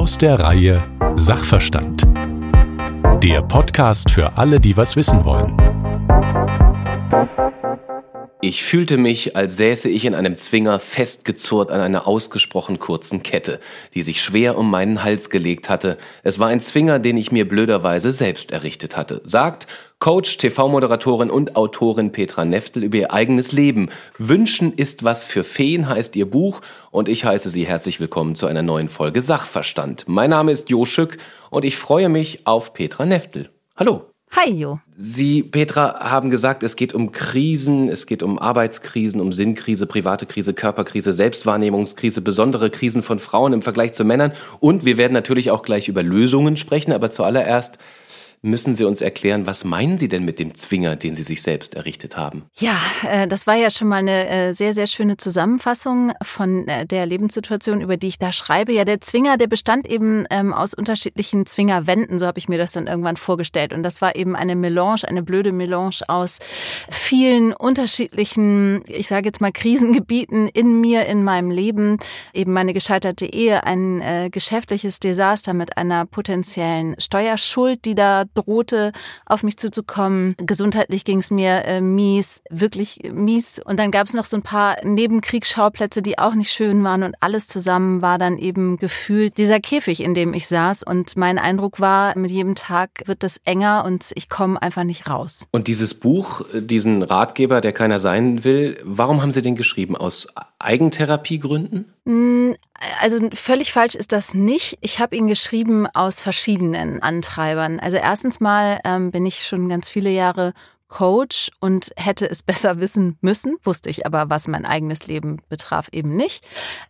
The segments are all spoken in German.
Aus der Reihe Sachverstand. Der Podcast für alle, die was wissen wollen. Ich fühlte mich, als säße ich in einem Zwinger festgezurrt an einer ausgesprochen kurzen Kette, die sich schwer um meinen Hals gelegt hatte. Es war ein Zwinger, den ich mir blöderweise selbst errichtet hatte. Sagt Coach, TV-Moderatorin und Autorin Petra Neftel über ihr eigenes Leben. Wünschen ist was für Feen heißt ihr Buch und ich heiße Sie herzlich willkommen zu einer neuen Folge Sachverstand. Mein Name ist Jo Schück und ich freue mich auf Petra Neftel. Hallo. Hi, Jo. Sie, Petra, haben gesagt, es geht um Krisen, es geht um Arbeitskrisen, um Sinnkrise, private Krise, Körperkrise, Selbstwahrnehmungskrise, besondere Krisen von Frauen im Vergleich zu Männern. Und wir werden natürlich auch gleich über Lösungen sprechen, aber zuallererst müssen Sie uns erklären, was meinen Sie denn mit dem Zwinger, den Sie sich selbst errichtet haben? Ja, äh, das war ja schon mal eine äh, sehr, sehr schöne Zusammenfassung von äh, der Lebenssituation, über die ich da schreibe. Ja, der Zwinger, der bestand eben ähm, aus unterschiedlichen Zwingerwänden, so habe ich mir das dann irgendwann vorgestellt. Und das war eben eine Melange, eine blöde Melange aus vielen unterschiedlichen, ich sage jetzt mal, Krisengebieten in mir, in meinem Leben. Eben meine gescheiterte Ehe, ein geschäftliches Desaster mit einer potenziellen Steuerschuld, die da drohte, auf mich zuzukommen. Gesundheitlich ging es mir äh, mies, wirklich mies. Und dann gab es noch so ein paar Nebenkriegsschauplätze, die auch nicht schön waren. Und alles zusammen war dann eben gefühlt dieser Käfig, in dem ich saß. Und mein Eindruck war, mit jedem Tag wird das enger und ich komme einfach nicht raus. Und dieses Buch, diesen Ratgeber, der keiner sein will, warum haben Sie den geschrieben? Aus Eigentherapiegründen? Hm, also völlig falsch ist das nicht. Ich habe ihn geschrieben aus verschiedenen Antreibern. Also erstens mal ähm, bin ich schon ganz viele Jahre Coach und hätte es besser wissen müssen, wusste ich aber, was mein eigenes Leben betraf, eben nicht.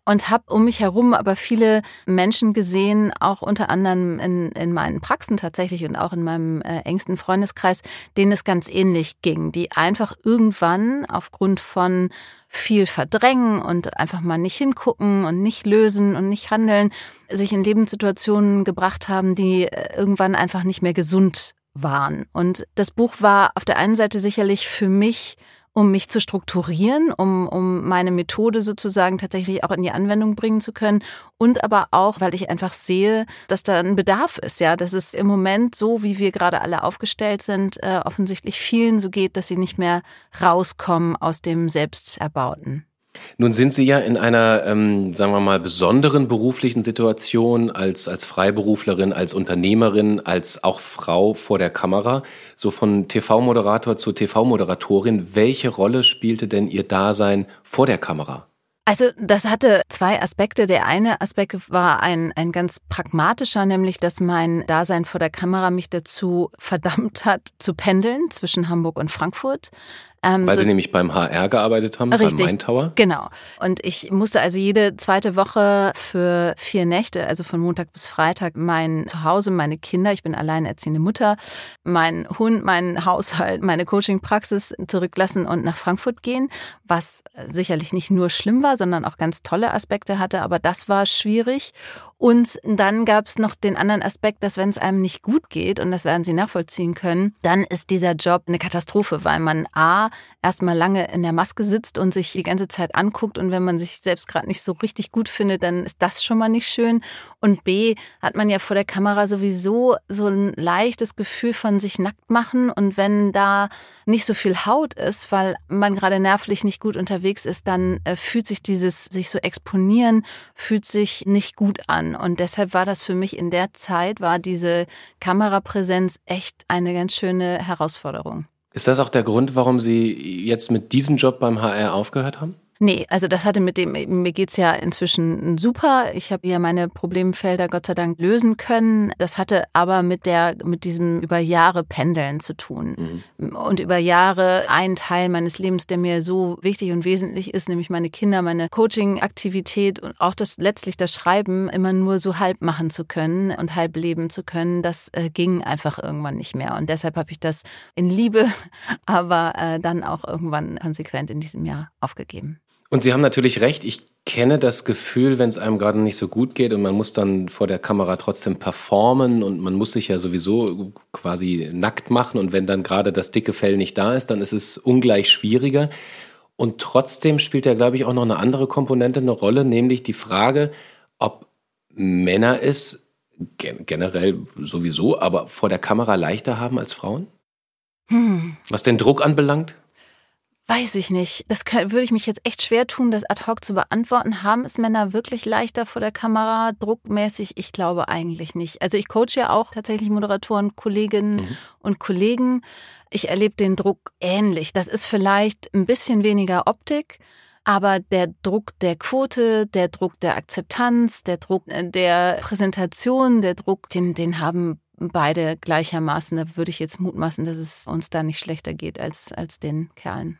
Und habe um mich herum aber viele Menschen gesehen, auch unter anderem in, in meinen Praxen tatsächlich und auch in meinem äh, engsten Freundeskreis, denen es ganz ähnlich ging, die einfach irgendwann aufgrund von viel verdrängen und einfach mal nicht hingucken und nicht lösen und nicht handeln, sich in Lebenssituationen gebracht haben, die äh, irgendwann einfach nicht mehr gesund waren. Und das Buch war auf der einen Seite sicherlich für mich um mich zu strukturieren, um, um meine Methode sozusagen tatsächlich auch in die Anwendung bringen zu können. Und aber auch, weil ich einfach sehe, dass da ein Bedarf ist, ja, dass es im Moment so, wie wir gerade alle aufgestellt sind, äh, offensichtlich vielen so geht, dass sie nicht mehr rauskommen aus dem Selbsterbauten. Nun sind Sie ja in einer, ähm, sagen wir mal, besonderen beruflichen Situation als, als Freiberuflerin, als Unternehmerin, als auch Frau vor der Kamera. So von TV-Moderator zu TV-Moderatorin. Welche Rolle spielte denn Ihr Dasein vor der Kamera? Also das hatte zwei Aspekte. Der eine Aspekt war ein, ein ganz pragmatischer, nämlich dass mein Dasein vor der Kamera mich dazu verdammt hat, zu pendeln zwischen Hamburg und Frankfurt. Ähm, Weil so, Sie nämlich beim HR gearbeitet haben, richtig, beim Main? Genau. Und ich musste also jede zweite Woche für vier Nächte, also von Montag bis Freitag, mein Zuhause, meine Kinder, ich bin alleinerziehende Mutter, mein Hund, mein Haushalt, meine Coaching-Praxis zurücklassen und nach Frankfurt gehen, was sicherlich nicht nur schlimm war, sondern auch ganz tolle Aspekte hatte, aber das war schwierig. Und dann gab es noch den anderen Aspekt, dass wenn es einem nicht gut geht, und das werden Sie nachvollziehen können, dann ist dieser Job eine Katastrophe, weil man A, erstmal lange in der Maske sitzt und sich die ganze Zeit anguckt und wenn man sich selbst gerade nicht so richtig gut findet, dann ist das schon mal nicht schön. Und B, hat man ja vor der Kamera sowieso so ein leichtes Gefühl von sich nackt machen und wenn da nicht so viel Haut ist, weil man gerade nervlich nicht gut unterwegs ist, dann äh, fühlt sich dieses sich so exponieren, fühlt sich nicht gut an. Und deshalb war das für mich in der Zeit, war diese Kamerapräsenz echt eine ganz schöne Herausforderung. Ist das auch der Grund, warum Sie jetzt mit diesem Job beim HR aufgehört haben? Nee, also das hatte mit dem, mir geht's ja inzwischen super. Ich habe ja meine Problemfelder Gott sei Dank lösen können. Das hatte aber mit der, mit diesem über Jahre Pendeln zu tun. Mhm. Und über Jahre ein Teil meines Lebens, der mir so wichtig und wesentlich ist, nämlich meine Kinder, meine Coaching-Aktivität und auch das letztlich das Schreiben immer nur so halb machen zu können und halb leben zu können, das äh, ging einfach irgendwann nicht mehr. Und deshalb habe ich das in Liebe, aber äh, dann auch irgendwann konsequent in diesem Jahr aufgegeben. Und Sie haben natürlich recht, ich kenne das Gefühl, wenn es einem gerade nicht so gut geht und man muss dann vor der Kamera trotzdem performen und man muss sich ja sowieso quasi nackt machen und wenn dann gerade das dicke Fell nicht da ist, dann ist es ungleich schwieriger. Und trotzdem spielt ja, glaube ich, auch noch eine andere Komponente eine Rolle, nämlich die Frage, ob Männer es gen generell sowieso, aber vor der Kamera leichter haben als Frauen? Hm. Was den Druck anbelangt? Weiß ich nicht. Das kann, würde ich mich jetzt echt schwer tun, das ad hoc zu beantworten. Haben es Männer wirklich leichter vor der Kamera, druckmäßig? Ich glaube eigentlich nicht. Also ich coache ja auch tatsächlich Moderatoren, Kolleginnen mhm. und Kollegen. Ich erlebe den Druck ähnlich. Das ist vielleicht ein bisschen weniger Optik, aber der Druck der Quote, der Druck der Akzeptanz, der Druck der Präsentation, der Druck, den, den haben beide gleichermaßen. Da würde ich jetzt mutmaßen, dass es uns da nicht schlechter geht als, als den Kerlen.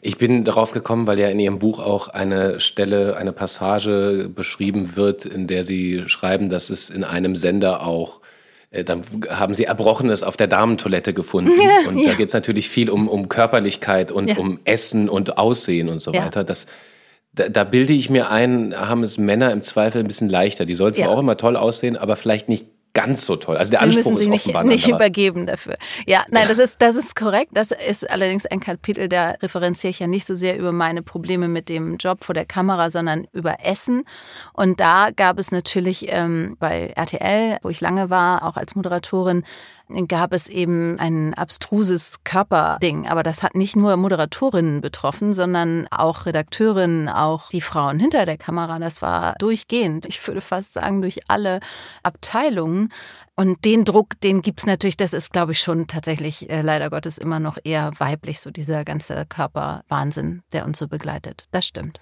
Ich bin darauf gekommen, weil ja in Ihrem Buch auch eine Stelle, eine Passage beschrieben wird, in der Sie schreiben, dass es in einem Sender auch äh, dann haben sie Erbrochenes auf der Damentoilette gefunden. Ja, und ja. da geht es natürlich viel um, um Körperlichkeit und ja. um Essen und Aussehen und so weiter. Das, da, da, bilde ich mir ein, haben es Männer im Zweifel ein bisschen leichter. Die sollen zwar auch immer toll aussehen, aber vielleicht nicht ganz so toll. Also der Sie Anspruch müssen sich ist offenbar nicht, nicht übergeben dafür. Ja, nein, ja. das ist das ist korrekt. Das ist allerdings ein Kapitel, da referenziere ich ja nicht so sehr über meine Probleme mit dem Job vor der Kamera, sondern über Essen. Und da gab es natürlich ähm, bei RTL, wo ich lange war, auch als Moderatorin, gab es eben ein abstruses Körperding. Aber das hat nicht nur Moderatorinnen betroffen, sondern auch Redakteurinnen, auch die Frauen hinter der Kamera. Das war durchgehend. Ich würde fast sagen, durch alle Abteilungen. Und den Druck, den gibt's natürlich, das ist, glaube ich, schon tatsächlich äh, leider Gottes immer noch eher weiblich, so dieser ganze Körperwahnsinn, der uns so begleitet. Das stimmt.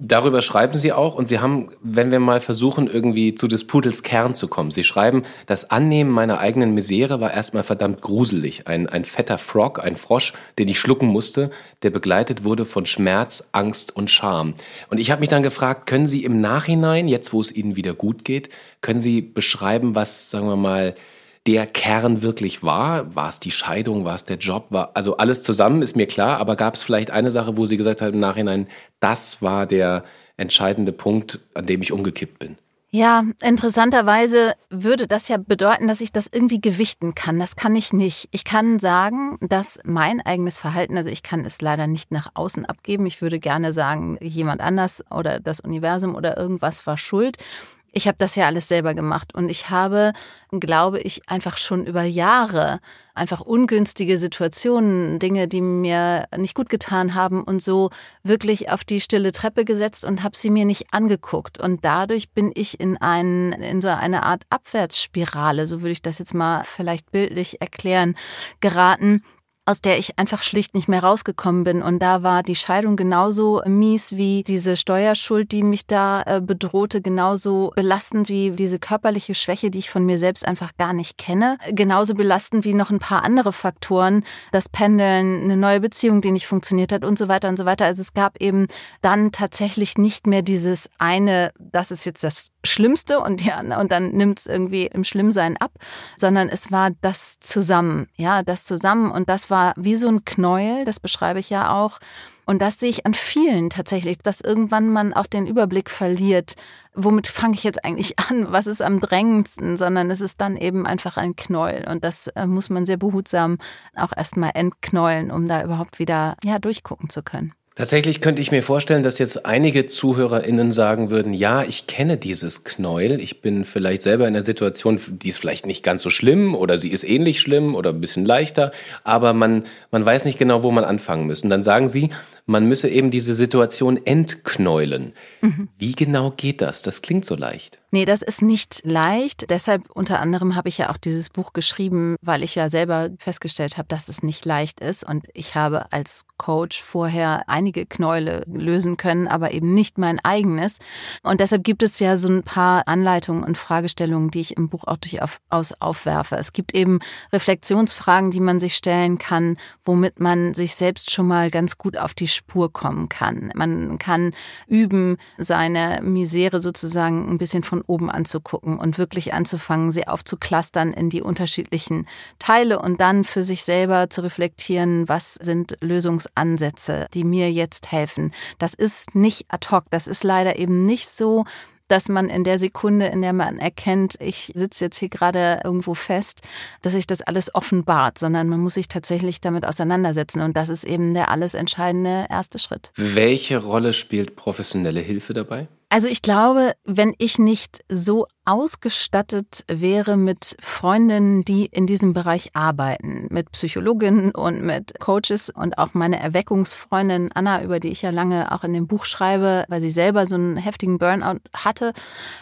Darüber schreiben Sie auch und Sie haben, wenn wir mal versuchen, irgendwie zu des Pudels Kern zu kommen. Sie schreiben, das Annehmen meiner eigenen Misere war erstmal verdammt gruselig. Ein, ein fetter Frog, ein Frosch, den ich schlucken musste, der begleitet wurde von Schmerz, Angst und Scham. Und ich habe mich dann gefragt, können Sie im Nachhinein, jetzt wo es Ihnen wieder gut geht, können Sie beschreiben, was, sagen wir mal, der Kern wirklich war? War es die Scheidung? War es der Job? War, also alles zusammen ist mir klar, aber gab es vielleicht eine Sache, wo Sie gesagt haben im Nachhinein, das war der entscheidende Punkt, an dem ich umgekippt bin? Ja, interessanterweise würde das ja bedeuten, dass ich das irgendwie gewichten kann. Das kann ich nicht. Ich kann sagen, dass mein eigenes Verhalten, also ich kann es leider nicht nach außen abgeben. Ich würde gerne sagen, jemand anders oder das Universum oder irgendwas war schuld. Ich habe das ja alles selber gemacht und ich habe, glaube ich, einfach schon über Jahre einfach ungünstige Situationen, Dinge, die mir nicht gut getan haben und so wirklich auf die stille Treppe gesetzt und habe sie mir nicht angeguckt. Und dadurch bin ich in einen in so eine Art Abwärtsspirale, so würde ich das jetzt mal vielleicht bildlich erklären, geraten aus der ich einfach schlicht nicht mehr rausgekommen bin. Und da war die Scheidung genauso mies wie diese Steuerschuld, die mich da äh, bedrohte, genauso belastend wie diese körperliche Schwäche, die ich von mir selbst einfach gar nicht kenne. Genauso belastend wie noch ein paar andere Faktoren, das Pendeln, eine neue Beziehung, die nicht funktioniert hat und so weiter und so weiter. Also es gab eben dann tatsächlich nicht mehr dieses eine, das ist jetzt das Schlimmste und, ja, und dann nimmt es irgendwie im Schlimmsein ab, sondern es war das zusammen, ja, das zusammen und das war wie so ein Knäuel, das beschreibe ich ja auch. Und das sehe ich an vielen tatsächlich, dass irgendwann man auch den Überblick verliert. Womit fange ich jetzt eigentlich an? Was ist am drängendsten? Sondern es ist dann eben einfach ein Knäuel. Und das äh, muss man sehr behutsam auch erstmal entknäulen, um da überhaupt wieder ja, durchgucken zu können. Tatsächlich könnte ich mir vorstellen, dass jetzt einige ZuhörerInnen sagen würden, ja, ich kenne dieses Knäuel. Ich bin vielleicht selber in einer Situation, die ist vielleicht nicht ganz so schlimm oder sie ist ähnlich schlimm oder ein bisschen leichter, aber man, man weiß nicht genau, wo man anfangen muss. Und dann sagen sie, man müsse eben diese Situation entknäulen. Mhm. Wie genau geht das? Das klingt so leicht. Nee, das ist nicht leicht. Deshalb unter anderem habe ich ja auch dieses Buch geschrieben, weil ich ja selber festgestellt habe, dass es nicht leicht ist. Und ich habe als Coach vorher einige Knäule lösen können, aber eben nicht mein eigenes. Und deshalb gibt es ja so ein paar Anleitungen und Fragestellungen, die ich im Buch auch durchaus aufwerfe. Es gibt eben Reflexionsfragen, die man sich stellen kann, womit man sich selbst schon mal ganz gut auf die Spur kommen kann. Man kann üben, seine Misere sozusagen ein bisschen von oben anzugucken und wirklich anzufangen, sie aufzuklustern in die unterschiedlichen Teile und dann für sich selber zu reflektieren, was sind Lösungsansätze, die mir jetzt helfen. Das ist nicht ad hoc, das ist leider eben nicht so, dass man in der Sekunde, in der man erkennt, ich sitze jetzt hier gerade irgendwo fest, dass sich das alles offenbart, sondern man muss sich tatsächlich damit auseinandersetzen. Und das ist eben der alles entscheidende erste Schritt. Welche Rolle spielt professionelle Hilfe dabei? Also ich glaube, wenn ich nicht so ausgestattet wäre mit Freundinnen, die in diesem Bereich arbeiten, mit Psychologinnen und mit Coaches und auch meine Erweckungsfreundin Anna, über die ich ja lange auch in dem Buch schreibe, weil sie selber so einen heftigen Burnout hatte,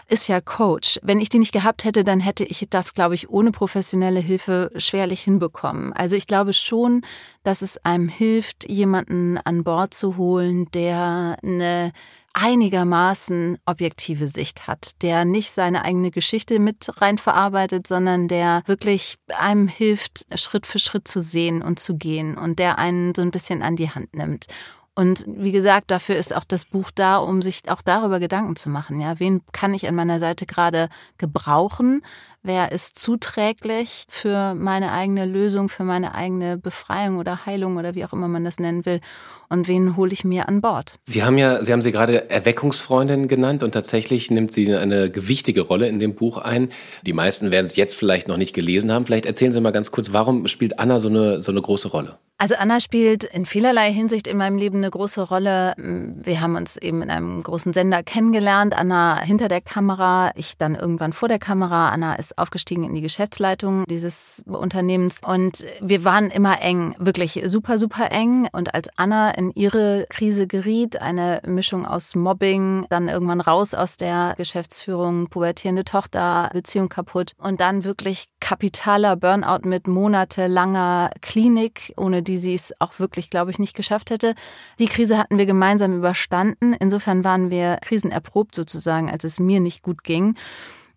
ist ja Coach. Wenn ich die nicht gehabt hätte, dann hätte ich das, glaube ich, ohne professionelle Hilfe schwerlich hinbekommen. Also ich glaube schon, dass es einem hilft, jemanden an Bord zu holen, der eine einigermaßen objektive Sicht hat, der nicht seine eigene Geschichte mit rein verarbeitet, sondern der wirklich einem hilft, Schritt für Schritt zu sehen und zu gehen und der einen so ein bisschen an die Hand nimmt. Und wie gesagt, dafür ist auch das Buch da, um sich auch darüber Gedanken zu machen. Ja, wen kann ich an meiner Seite gerade gebrauchen? Wer ist zuträglich für meine eigene Lösung, für meine eigene Befreiung oder Heilung oder wie auch immer man das nennen will? Und wen hole ich mir an Bord? Sie haben ja, Sie haben sie gerade Erweckungsfreundin genannt und tatsächlich nimmt sie eine gewichtige Rolle in dem Buch ein. Die meisten werden es jetzt vielleicht noch nicht gelesen haben. Vielleicht erzählen Sie mal ganz kurz, warum spielt Anna so eine, so eine große Rolle? Also Anna spielt in vielerlei Hinsicht in meinem Leben eine große Rolle. Wir haben uns eben in einem großen Sender kennengelernt. Anna hinter der Kamera, ich dann irgendwann vor der Kamera. Anna ist aufgestiegen in die Geschäftsleitung dieses Unternehmens und wir waren immer eng, wirklich super, super eng. Und als Anna in ihre Krise geriet, eine Mischung aus Mobbing, dann irgendwann raus aus der Geschäftsführung, pubertierende Tochter, Beziehung kaputt und dann wirklich kapitaler Burnout mit monatelanger Klinik, ohne die sie es auch wirklich, glaube ich, nicht geschafft hätte. Die Krise hatten wir gemeinsam überstanden. Insofern waren wir krisenerprobt sozusagen, als es mir nicht gut ging.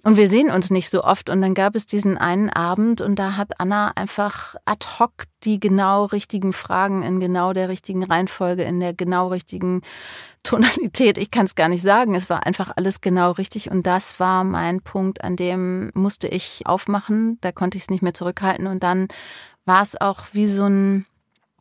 Und wir sehen uns nicht so oft. Und dann gab es diesen einen Abend und da hat Anna einfach ad hoc die genau richtigen Fragen in genau der richtigen Reihenfolge, in der genau richtigen Tonalität. Ich kann es gar nicht sagen. Es war einfach alles genau richtig. Und das war mein Punkt, an dem musste ich aufmachen. Da konnte ich es nicht mehr zurückhalten. Und dann war es auch wie so ein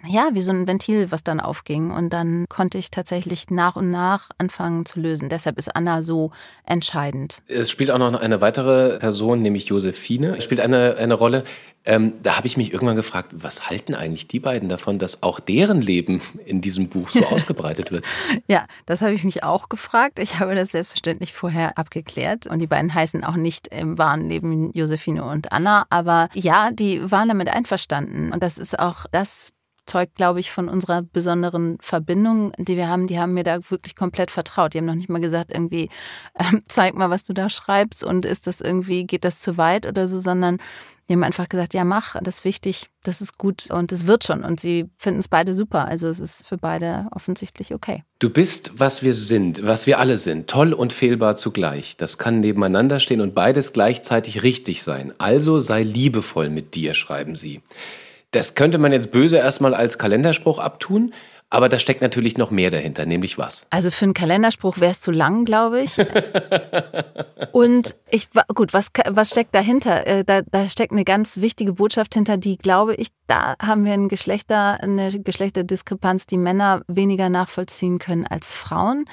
ja, wie so ein Ventil, was dann aufging. Und dann konnte ich tatsächlich nach und nach anfangen zu lösen. Deshalb ist Anna so entscheidend. Es spielt auch noch eine weitere Person, nämlich Josephine, es spielt eine, eine Rolle. Ähm, da habe ich mich irgendwann gefragt, was halten eigentlich die beiden davon, dass auch deren Leben in diesem Buch so ausgebreitet wird? ja, das habe ich mich auch gefragt. Ich habe das selbstverständlich vorher abgeklärt. Und die beiden heißen auch nicht im wahren Leben Josephine und Anna. Aber ja, die waren damit einverstanden. Und das ist auch das zeugt, glaube ich, von unserer besonderen Verbindung, die wir haben. Die haben mir da wirklich komplett vertraut. Die haben noch nicht mal gesagt, irgendwie, äh, zeig mal, was du da schreibst und ist das irgendwie, geht das zu weit oder so, sondern die haben einfach gesagt, ja, mach, das ist wichtig, das ist gut und es wird schon. Und sie finden es beide super. Also es ist für beide offensichtlich okay. Du bist, was wir sind, was wir alle sind, toll und fehlbar zugleich. Das kann nebeneinander stehen und beides gleichzeitig richtig sein. Also sei liebevoll mit dir, schreiben sie. Das könnte man jetzt böse erstmal als Kalenderspruch abtun, aber da steckt natürlich noch mehr dahinter, nämlich was? Also für einen Kalenderspruch wäre es zu lang, glaube ich. Und ich, gut, was, was steckt dahinter? Äh, da, da steckt eine ganz wichtige Botschaft hinter, die, glaube ich, da haben wir ein Geschlechter, eine Geschlechterdiskrepanz, die Männer weniger nachvollziehen können als Frauen.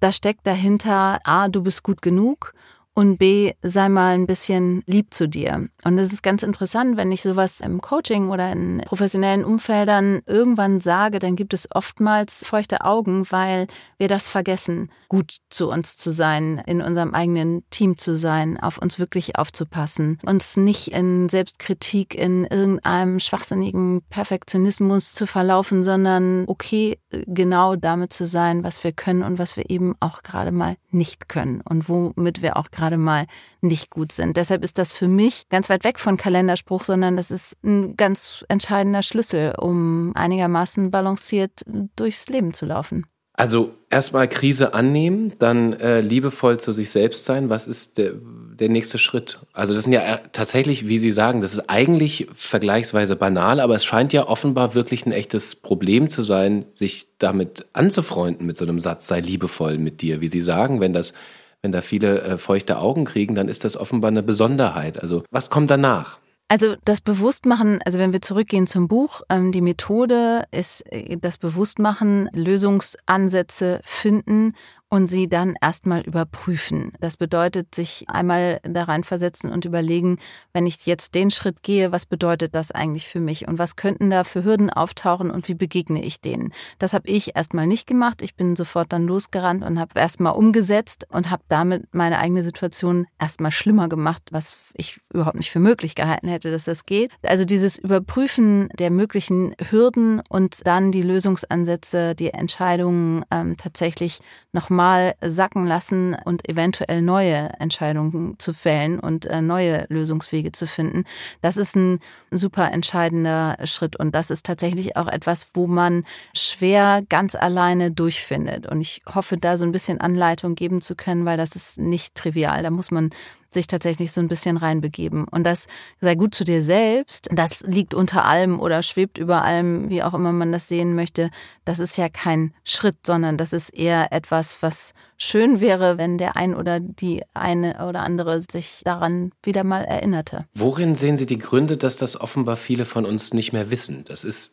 Da steckt dahinter, A, du bist gut genug und B, sei mal ein bisschen lieb zu dir. Und es ist ganz interessant, wenn ich sowas im Coaching oder in professionellen Umfeldern irgendwann sage, dann gibt es oftmals feuchte Augen, weil wir das vergessen, gut zu uns zu sein, in unserem eigenen Team zu sein, auf uns wirklich aufzupassen, uns nicht in Selbstkritik, in irgendeinem schwachsinnigen Perfektionismus zu verlaufen, sondern okay, genau damit zu sein, was wir können und was wir eben auch gerade mal nicht können und womit wir auch gerade gerade mal nicht gut sind. Deshalb ist das für mich ganz weit weg von Kalenderspruch, sondern das ist ein ganz entscheidender Schlüssel, um einigermaßen balanciert durchs Leben zu laufen. Also erstmal Krise annehmen, dann äh, liebevoll zu sich selbst sein. Was ist der, der nächste Schritt? Also das sind ja äh, tatsächlich, wie Sie sagen, das ist eigentlich vergleichsweise banal, aber es scheint ja offenbar wirklich ein echtes Problem zu sein, sich damit anzufreunden mit so einem Satz, sei liebevoll mit dir, wie Sie sagen, wenn das wenn da viele äh, feuchte Augen kriegen, dann ist das offenbar eine Besonderheit. Also was kommt danach? Also das Bewusstmachen, also wenn wir zurückgehen zum Buch, ähm, die Methode ist äh, das Bewusstmachen, Lösungsansätze finden und sie dann erstmal überprüfen. Das bedeutet, sich einmal da reinversetzen und überlegen, wenn ich jetzt den Schritt gehe, was bedeutet das eigentlich für mich und was könnten da für Hürden auftauchen und wie begegne ich denen. Das habe ich erstmal nicht gemacht. Ich bin sofort dann losgerannt und habe erstmal umgesetzt und habe damit meine eigene Situation erstmal schlimmer gemacht, was ich überhaupt nicht für möglich gehalten hätte, dass das geht. Also dieses Überprüfen der möglichen Hürden und dann die Lösungsansätze, die Entscheidungen ähm, tatsächlich nochmal mal sacken lassen und eventuell neue Entscheidungen zu fällen und äh, neue Lösungswege zu finden. Das ist ein super entscheidender Schritt und das ist tatsächlich auch etwas, wo man schwer ganz alleine durchfindet. Und ich hoffe, da so ein bisschen Anleitung geben zu können, weil das ist nicht trivial. Da muss man sich tatsächlich so ein bisschen reinbegeben. Und das sei gut zu dir selbst, das liegt unter allem oder schwebt über allem, wie auch immer man das sehen möchte. Das ist ja kein Schritt, sondern das ist eher etwas, was schön wäre, wenn der ein oder die eine oder andere sich daran wieder mal erinnerte. Worin sehen Sie die Gründe, dass das offenbar viele von uns nicht mehr wissen? Das ist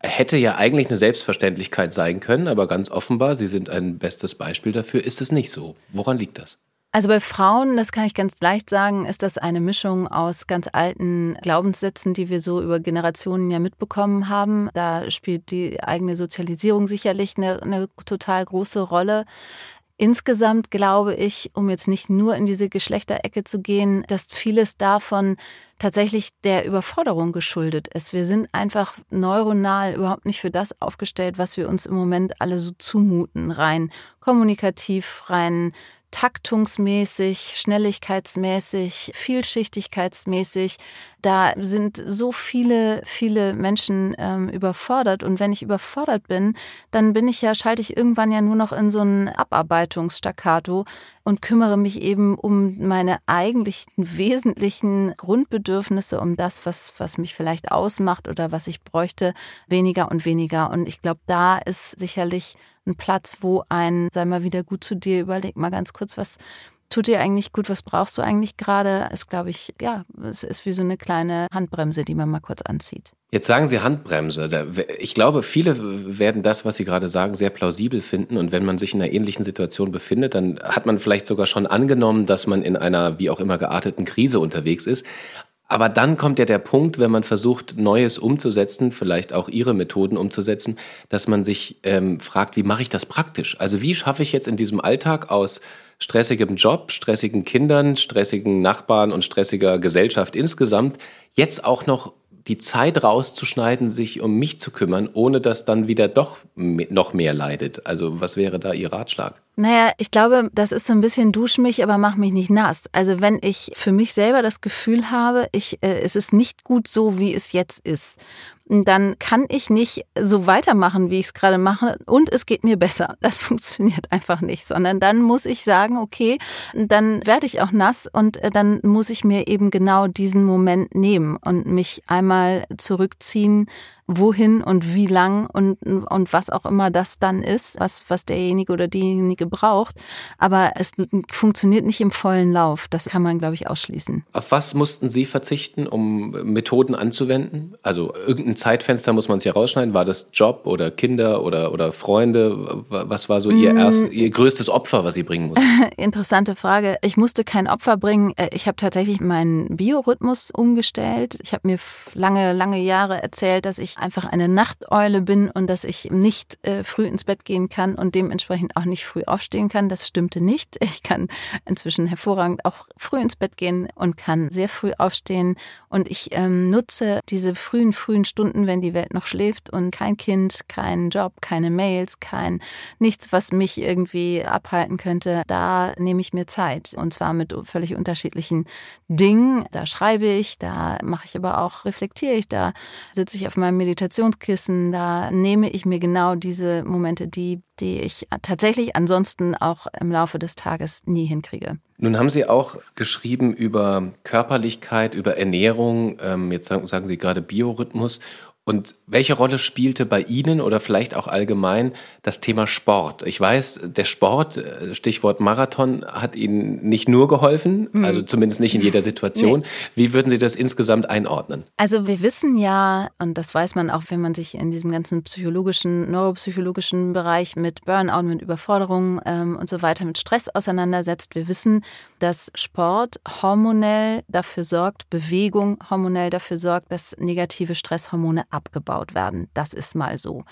hätte ja eigentlich eine Selbstverständlichkeit sein können, aber ganz offenbar, Sie sind ein bestes Beispiel dafür, ist es nicht so. Woran liegt das? Also bei Frauen, das kann ich ganz leicht sagen, ist das eine Mischung aus ganz alten Glaubenssätzen, die wir so über Generationen ja mitbekommen haben. Da spielt die eigene Sozialisierung sicherlich eine, eine total große Rolle. Insgesamt glaube ich, um jetzt nicht nur in diese Geschlechterecke zu gehen, dass vieles davon tatsächlich der Überforderung geschuldet ist. Wir sind einfach neuronal überhaupt nicht für das aufgestellt, was wir uns im Moment alle so zumuten, rein kommunikativ, rein taktungsmäßig, schnelligkeitsmäßig, vielschichtigkeitsmäßig. Da sind so viele, viele Menschen ähm, überfordert. Und wenn ich überfordert bin, dann bin ich ja, schalte ich irgendwann ja nur noch in so ein Abarbeitungsstaccato und kümmere mich eben um meine eigentlichen wesentlichen Grundbedürfnisse, um das, was, was mich vielleicht ausmacht oder was ich bräuchte, weniger und weniger. Und ich glaube, da ist sicherlich ein Platz, wo ein, sei mal wieder gut zu dir, überleg mal ganz kurz, was tut dir eigentlich gut, was brauchst du eigentlich gerade, ist, glaube ich, ja, es ist wie so eine kleine Handbremse, die man mal kurz anzieht. Jetzt sagen Sie Handbremse. Ich glaube, viele werden das, was Sie gerade sagen, sehr plausibel finden. Und wenn man sich in einer ähnlichen Situation befindet, dann hat man vielleicht sogar schon angenommen, dass man in einer wie auch immer gearteten Krise unterwegs ist. Aber dann kommt ja der Punkt, wenn man versucht, Neues umzusetzen, vielleicht auch ihre Methoden umzusetzen, dass man sich ähm, fragt, wie mache ich das praktisch? Also wie schaffe ich jetzt in diesem Alltag aus stressigem Job, stressigen Kindern, stressigen Nachbarn und stressiger Gesellschaft insgesamt jetzt auch noch die Zeit rauszuschneiden, sich um mich zu kümmern, ohne dass dann wieder doch noch mehr leidet? Also was wäre da Ihr Ratschlag? Naja, ich glaube, das ist so ein bisschen dusch mich, aber mach mich nicht nass. Also wenn ich für mich selber das Gefühl habe, ich, äh, es ist nicht gut so, wie es jetzt ist dann kann ich nicht so weitermachen, wie ich es gerade mache und es geht mir besser. Das funktioniert einfach nicht, sondern dann muss ich sagen, okay, dann werde ich auch nass und äh, dann muss ich mir eben genau diesen Moment nehmen und mich einmal zurückziehen wohin und wie lang und, und was auch immer das dann ist, was, was derjenige oder diejenige braucht. Aber es funktioniert nicht im vollen Lauf. Das kann man, glaube ich, ausschließen. Auf was mussten Sie verzichten, um Methoden anzuwenden? Also irgendein Zeitfenster muss man sich rausschneiden. War das Job oder Kinder oder, oder Freunde? Was war so Ihr, mm. erst, Ihr größtes Opfer, was Sie bringen mussten? Interessante Frage. Ich musste kein Opfer bringen. Äh, ich habe tatsächlich meinen Biorhythmus umgestellt. Ich habe mir lange, lange Jahre erzählt, dass ich einfach eine Nachteule bin und dass ich nicht äh, früh ins Bett gehen kann und dementsprechend auch nicht früh aufstehen kann. Das stimmte nicht. Ich kann inzwischen hervorragend auch früh ins Bett gehen und kann sehr früh aufstehen. Und ich ähm, nutze diese frühen, frühen Stunden, wenn die Welt noch schläft und kein Kind, kein Job, keine Mails, kein nichts, was mich irgendwie abhalten könnte. Da nehme ich mir Zeit und zwar mit völlig unterschiedlichen Dingen. Da schreibe ich, da mache ich aber auch, reflektiere ich, da sitze ich auf meinem Meditationskissen, da nehme ich mir genau diese Momente, die, die ich tatsächlich ansonsten auch im Laufe des Tages nie hinkriege. Nun haben Sie auch geschrieben über Körperlichkeit, über Ernährung, ähm, jetzt sagen, sagen Sie gerade Biorhythmus Und welche Rolle spielte bei Ihnen oder vielleicht auch allgemein das Thema Sport? Ich weiß, der Sport, äh, Stichwort Marathon, hat Ihnen nicht nur geholfen, mhm. also zumindest nicht in jeder Situation. Nee. Wie würden Sie das insgesamt einordnen? Also wir wissen ja, und das weiß man auch, wenn man sich in diesem ganzen psychologischen, neuropsychologischen Bereich mit Burnout, mit Überforderung ähm, und so weiter, mit Stress auseinandersetzt. Wir wissen, dass Sport hormonell dafür sorgt, Bewegung hormonell dafür sorgt, dass negative Stresshormone abgebaut werden. Das ist mal so.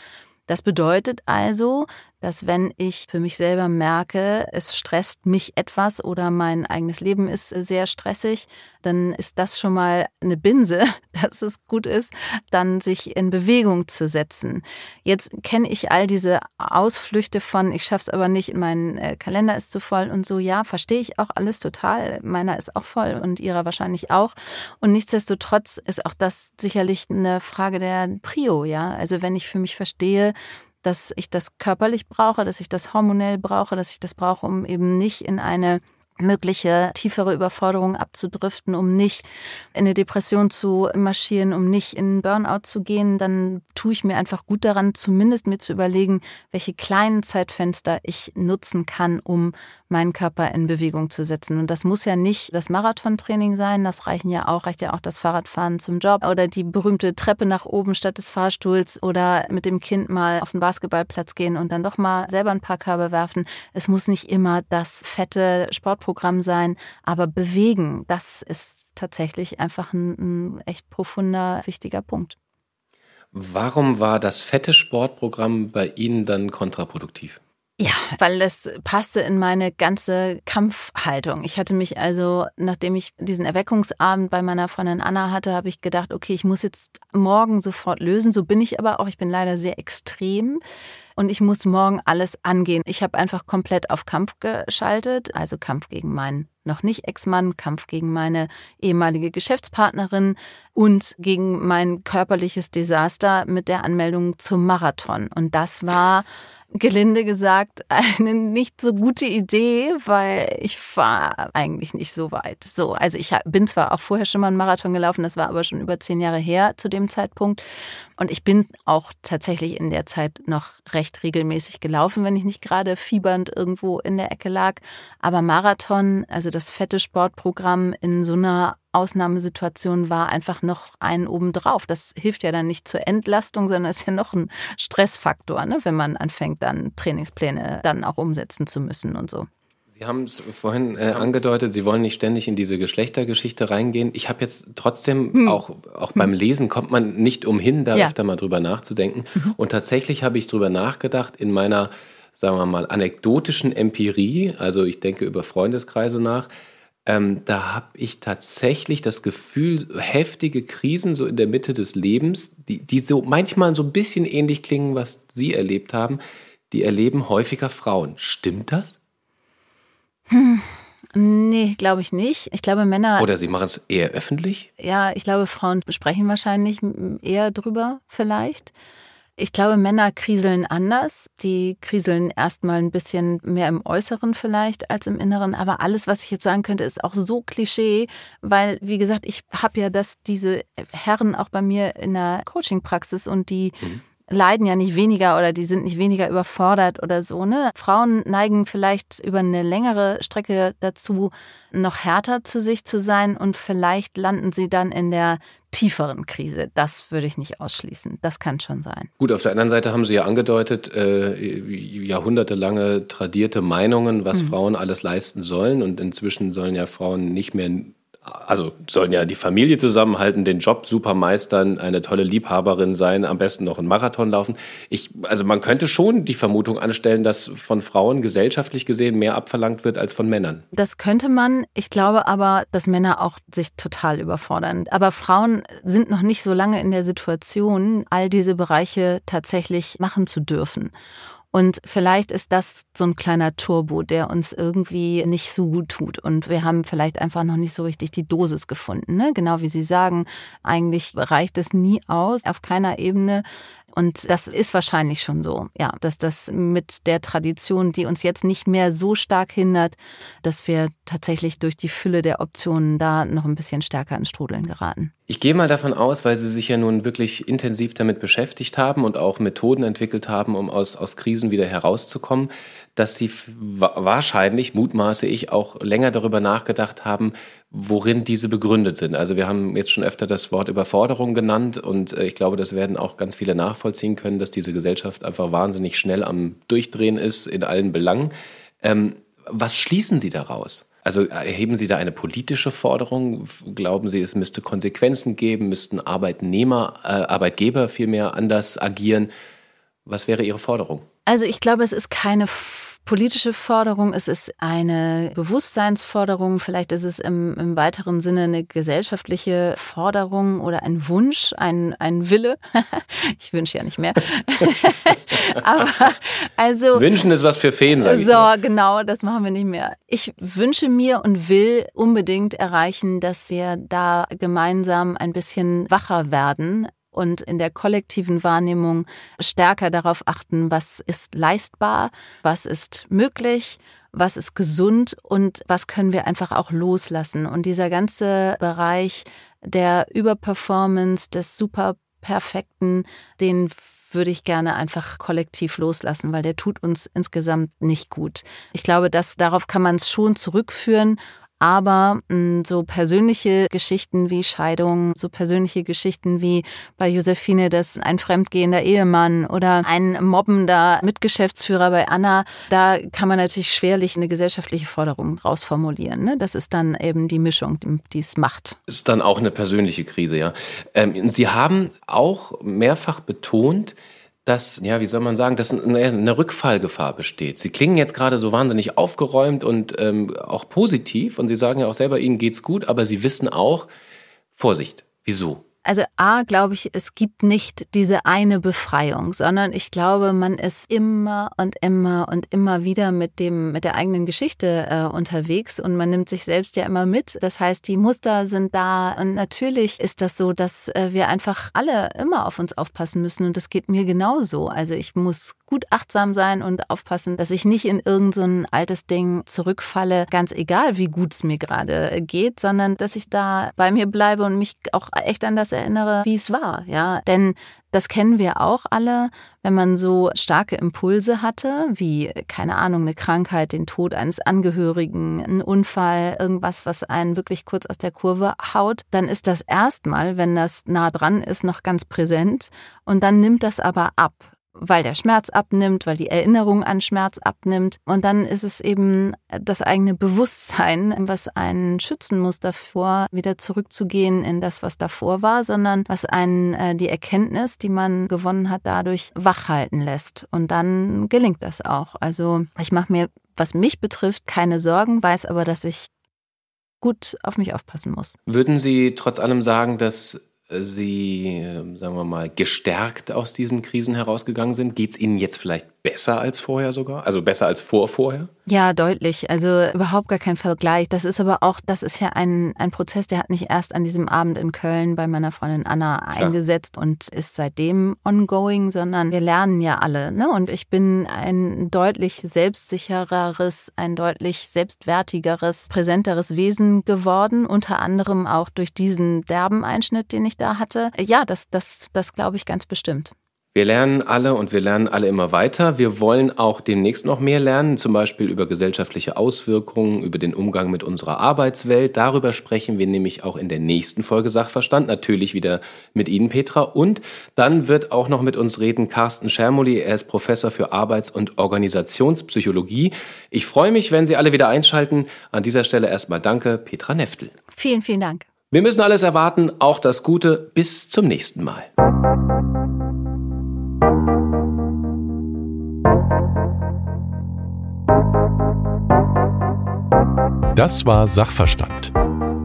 Das bedeutet also, dass wenn ich für mich selber merke, es stresst mich etwas oder mein eigenes Leben ist sehr stressig, dann ist das schon mal eine Binse, dass es gut ist, dann sich in Bewegung zu setzen. Jetzt kenne ich all diese Ausflüchte von, ich schaff's aber nicht, mein äh, Kalender ist zu voll und so. Ja, verstehe ich auch alles total. Meiner ist auch voll und ihrer wahrscheinlich auch. Und nichtsdestotrotz ist auch das sicherlich eine Frage der Prio, ja. Also wenn ich für mich verstehe, dass ich das körperlich brauche, dass ich das hormonell brauche, dass ich das brauche, um eben nicht in eine mögliche tiefere Überforderung abzudriften, um nicht in eine Depression zu marschieren, um nicht in Burnout zu gehen, dann tue ich mir einfach gut daran, zumindest mir zu überlegen, welche kleinen Zeitfenster ich nutzen kann, um meinen Körper in Bewegung zu setzen. Und das muss ja nicht das Marathontraining sein, das reichen ja auch, reicht ja auch das Fahrradfahren zum Job oder die berühmte Treppe nach oben statt des Fahrstuhls oder mit dem Kind mal auf den Basketballplatz gehen und dann doch mal selber ein paar Körbe werfen. Es muss nicht immer das fette Sportprogramm sein, aber bewegen, das ist tatsächlich einfach ein, ein echt profunder, wichtiger Punkt. Warum war das fette Sportprogramm bei Ihnen dann kontraproduktiv? Ja, weil das passte in meine ganze Kampfhaltung. Ich hatte mich also, nachdem ich diesen Erweckungsabend bei meiner Freundin Anna hatte, habe ich gedacht, okay, ich muss jetzt morgen sofort lösen. So bin ich aber auch. Ich bin leider sehr extrem und ich muss morgen alles angehen. Ich habe einfach komplett auf Kampf geschaltet, also Kampf gegen meinen noch nicht Ex-Mann, Kampf gegen meine ehemalige Geschäftspartnerin und gegen mein körperliches Desaster mit der Anmeldung zum Marathon. Und das war gelinde gesagt, eine nicht so gute Idee, weil ich war eigentlich nicht so weit. So, also ich bin zwar auch vorher schon mal einen Marathon gelaufen, das war aber schon über zehn Jahre her zu dem Zeitpunkt. Und ich bin auch tatsächlich in der Zeit noch recht regelmäßig gelaufen, wenn ich nicht gerade fiebernd irgendwo in der Ecke lag. Aber Marathon, also das fette Sportprogramm in so einer Ausnahmesituation war einfach noch einen obendrauf. Das hilft ja dann nicht zur Entlastung, sondern ist ja noch ein Stressfaktor, ne? wenn man anfängt, dann Trainingspläne dann auch umsetzen zu müssen und so. Sie haben es vorhin äh, angedeutet, Sie wollen nicht ständig in diese Geschlechtergeschichte reingehen. Ich habe jetzt trotzdem, hm. auch, auch beim hm. Lesen kommt man nicht umhin, da ja. öfter mal drüber nachzudenken. Mhm. Und tatsächlich habe ich drüber nachgedacht in meiner, sagen wir mal, anekdotischen Empirie, also ich denke über Freundeskreise nach, ähm, da habe ich tatsächlich das Gefühl, heftige Krisen so in der Mitte des Lebens, die, die so manchmal so ein bisschen ähnlich klingen, was Sie erlebt haben, die erleben häufiger Frauen. Stimmt das? Hm. Nee, glaube ich nicht. Ich glaube, Männer. Oder sie machen es eher öffentlich? Ja, ich glaube, Frauen besprechen wahrscheinlich eher drüber, vielleicht. Ich glaube, Männer kriseln anders. Die kriseln erstmal ein bisschen mehr im Äußeren vielleicht als im Inneren. Aber alles, was ich jetzt sagen könnte, ist auch so Klischee, weil, wie gesagt, ich habe ja das, diese Herren auch bei mir in der Coaching-Praxis und die mhm leiden ja nicht weniger oder die sind nicht weniger überfordert oder so. Ne? Frauen neigen vielleicht über eine längere Strecke dazu, noch härter zu sich zu sein und vielleicht landen sie dann in der tieferen Krise. Das würde ich nicht ausschließen. Das kann schon sein. Gut, auf der anderen Seite haben Sie ja angedeutet, äh, jahrhundertelange tradierte Meinungen, was mhm. Frauen alles leisten sollen. Und inzwischen sollen ja Frauen nicht mehr also sollen ja die Familie zusammenhalten, den Job super meistern, eine tolle Liebhaberin sein, am besten noch einen Marathon laufen. Ich, also man könnte schon die Vermutung anstellen, dass von Frauen gesellschaftlich gesehen mehr abverlangt wird als von Männern. Das könnte man. Ich glaube aber, dass Männer auch sich total überfordern. Aber Frauen sind noch nicht so lange in der Situation, all diese Bereiche tatsächlich machen zu dürfen. Und vielleicht ist das so ein kleiner Turbo, der uns irgendwie nicht so gut tut. Und wir haben vielleicht einfach noch nicht so richtig die Dosis gefunden. Ne? Genau wie Sie sagen, eigentlich reicht es nie aus, auf keiner Ebene Und das ist wahrscheinlich schon so, ja, dass das mit der Tradition, die uns jetzt nicht mehr so stark hindert, dass wir tatsächlich durch die Fülle der Optionen da noch ein bisschen stärker ins Strudeln geraten. Ich gehe mal davon aus, weil Sie sich ja nun wirklich intensiv damit beschäftigt haben und auch Methoden entwickelt haben, um aus, aus Krisen wieder herauszukommen, dass Sie wahrscheinlich, mutmaße ich, auch länger darüber nachgedacht haben, worin diese begründet sind. Also wir haben jetzt schon öfter das Wort Überforderung genannt und äh, ich glaube, das werden auch ganz viele nachvollziehen können, dass diese Gesellschaft einfach wahnsinnig schnell am Durchdrehen ist in allen Belangen. Ähm, was schließen Sie daraus? Also erheben Sie da eine politische Forderung? Glauben Sie, es müsste Konsequenzen geben? Müssten Arbeitnehmer, äh, Arbeitgeber vielmehr anders agieren? Was wäre Ihre Forderung? Also ich glaube, es ist keine politische Forderung, es ist eine Bewusstseinsforderung, vielleicht ist es im, im weiteren Sinne eine gesellschaftliche Forderung oder ein Wunsch, ein, ein Wille. ich wünsche ja nicht mehr. Aber also. Wünschen ist was für Feen, sag ich. So, mal. genau, das machen wir nicht mehr. Ich wünsche mir und will unbedingt erreichen, dass wir da gemeinsam ein bisschen wacher werden und in der kollektiven Wahrnehmung stärker darauf achten, was ist leistbar, was ist möglich, was ist gesund und was können wir einfach auch loslassen. Und dieser ganze Bereich der Überperformance, des Superperfekten, den würde ich gerne einfach kollektiv loslassen, weil der tut uns insgesamt nicht gut. Ich glaube, dass darauf kann man es schon zurückführen aber mh, hm, so persönliche Geschichten wie Scheidung, so persönliche Geschichten wie bei Josephine, dass ein fremdgehender Ehemann oder ein mobbender Mitgeschäftsführer bei Anna, da kann man natürlich schwerlich eine gesellschaftliche Forderung rausformulieren. Ne? Das ist dann eben die Mischung, die es macht. Ist dann auch eine persönliche Krise, ja. Ähm, Sie haben auch mehrfach betont, dass, ja, wie soll man sagen, dass eine Rückfallgefahr besteht. Sie klingen jetzt gerade so wahnsinnig aufgeräumt und ähm, auch positiv und Sie sagen ja auch selber, Ihnen geht's gut, aber Sie wissen auch, Vorsicht, wieso? Also A, glaube ich, es gibt nicht diese eine Befreiung, sondern ich glaube, man ist immer und immer und immer wieder mit dem, mit der eigenen Geschichte äh, unterwegs und man nimmt sich selbst ja immer mit. Das heißt, die Muster sind da und natürlich ist das so, dass äh, wir einfach alle immer auf uns aufpassen müssen und das geht mir genauso. Also ich muss gut achtsam sein und aufpassen, dass ich nicht in irgendein so altes Ding zurückfalle, ganz egal, wie gut es mir gerade geht, sondern dass ich da bei mir bleibe und mich auch echt an das erinnere, wie es war, ja. Denn das kennen wir auch alle, wenn man so starke Impulse hatte, wie, keine Ahnung, eine Krankheit, den Tod eines Angehörigen, ein Unfall, irgendwas, was einen wirklich kurz aus der Kurve haut, dann ist das erstmal, wenn das nah dran ist, noch ganz präsent und dann nimmt das aber ab weil der Schmerz abnimmt, weil die Erinnerung an Schmerz abnimmt. Und dann ist es eben das eigene Bewusstsein, was einen schützen muss davor, wieder zurückzugehen in das, was davor war, sondern was einen äh, die Erkenntnis, die man gewonnen hat, dadurch wachhalten lässt. Und dann gelingt das auch. Also ich mache mir, was mich betrifft, keine Sorgen, weiß aber, dass ich gut auf mich aufpassen muss. Würden Sie trotz allem sagen, dass Sie, sagen wir mal, gestärkt aus diesen Krisen herausgegangen sind? Geht es Ihnen jetzt vielleicht besser als vorher sogar? Also besser als vor vorher? Ja, deutlich. Also überhaupt gar kein Vergleich. Das ist aber auch, das ist ja ein, ein Prozess, der hat nicht erst an diesem Abend in Köln bei meiner Freundin Anna eingesetzt und ist seitdem ongoing, sondern wir lernen ja alle. Ne? Und ich bin ein deutlich selbstsichereres, ein deutlich selbstwertigeres, präsenteres Wesen geworden, unter anderem auch durch diesen derben Einschnitt, den ich da hatte. Ja, das, das, das glaube ich ganz bestimmt. Wir lernen alle und wir lernen alle immer weiter. Wir wollen auch demnächst noch mehr lernen, zum Beispiel über gesellschaftliche Auswirkungen, über den Umgang mit unserer Arbeitswelt. Darüber sprechen wir nämlich auch in der nächsten Folge Sachverstand, natürlich wieder mit Ihnen, Petra. Und dann wird auch noch mit uns reden Carsten Schermoli. Er ist Professor für Arbeits- und Organisationspsychologie. Ich freue mich, wenn Sie alle wieder einschalten. An dieser Stelle erstmal danke, Petra Neftel. Vielen, vielen Dank. Wir müssen alles erwarten, auch das Gute. Bis zum nächsten Mal. Das war Sachverstand,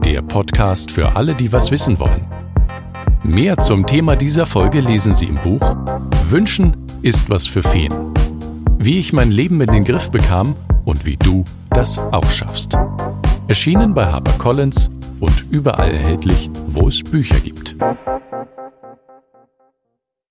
der Podcast für alle, die was wissen wollen. Mehr zum Thema dieser Folge lesen Sie im Buch Wünschen ist was für Feen. Wie ich mein Leben in den Griff bekam und wie du das auch schaffst. Erschienen bei HarperCollins und überall erhältlich, wo es Bücher gibt.